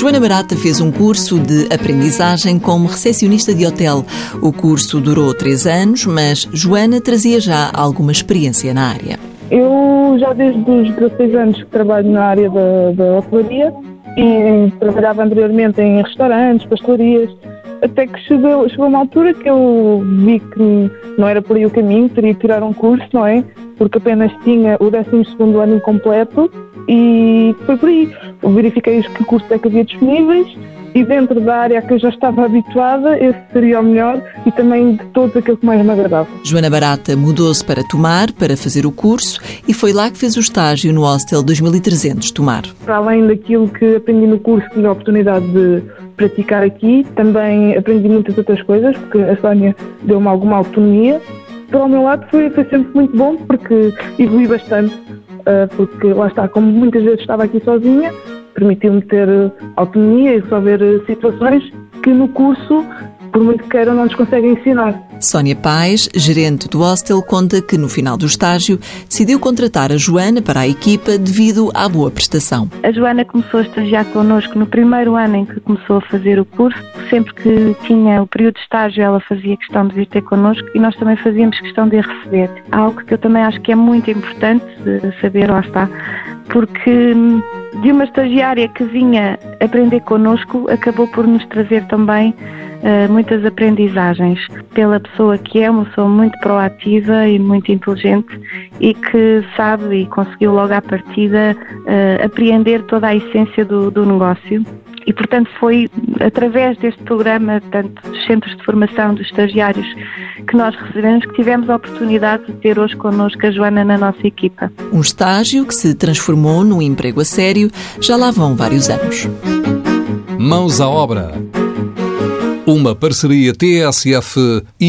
Joana Barata fez um curso de aprendizagem como recepcionista de hotel. O curso durou três anos, mas Joana trazia já alguma experiência na área. Eu já desde os 16 anos que trabalho na área da, da hotelaria e trabalhava anteriormente em restaurantes, pastelarias, até que chegou, chegou uma altura que eu vi que não era por aí o caminho, teria que tirar um curso, não é? Porque apenas tinha o 12 ano incompleto e foi por aí. Verifiquei os que cursos é que havia disponíveis e dentro da área que eu já estava habituada, esse seria o melhor e também de todos aquilo que mais me agradava. Joana Barata mudou-se para Tomar para fazer o curso e foi lá que fez o estágio no Hostel 2300 Tomar. Para além daquilo que aprendi no curso, tive a oportunidade de praticar aqui, também aprendi muitas outras coisas, porque a Sónia deu-me alguma autonomia. Para o meu lado foi, foi sempre muito bom porque evolui bastante ah, porque lá está, como muitas vezes estava aqui sozinha, permitiu-me ter autonomia e resolver situações que no curso por muito que queiram, não nos conseguem ensinar. Sónia Pais, gerente do hostel, conta que no final do estágio decidiu contratar a Joana para a equipa devido à boa prestação. A Joana começou a estagiar connosco no primeiro ano em que começou a fazer o curso. Sempre que tinha o período de estágio, ela fazia questão de vir ter connosco e nós também fazíamos questão de a receber. Algo que eu também acho que é muito importante saber, lá está, porque de uma estagiária que vinha aprender connosco, acabou por nos trazer também uh, muitas aprendizagens. Pela pessoa que é, uma pessoa muito proativa e muito inteligente e que sabe e conseguiu logo à partida uh, apreender toda a essência do, do negócio e, portanto, foi através deste programa, tanto dos centros de formação dos estagiários que nós recebemos, que tivemos a oportunidade de ter hoje connosco a Joana na nossa equipa. Um estágio que se transformou num emprego a sério, já lá vão vários anos. Mãos à obra. Uma parceria TSF-IEFP.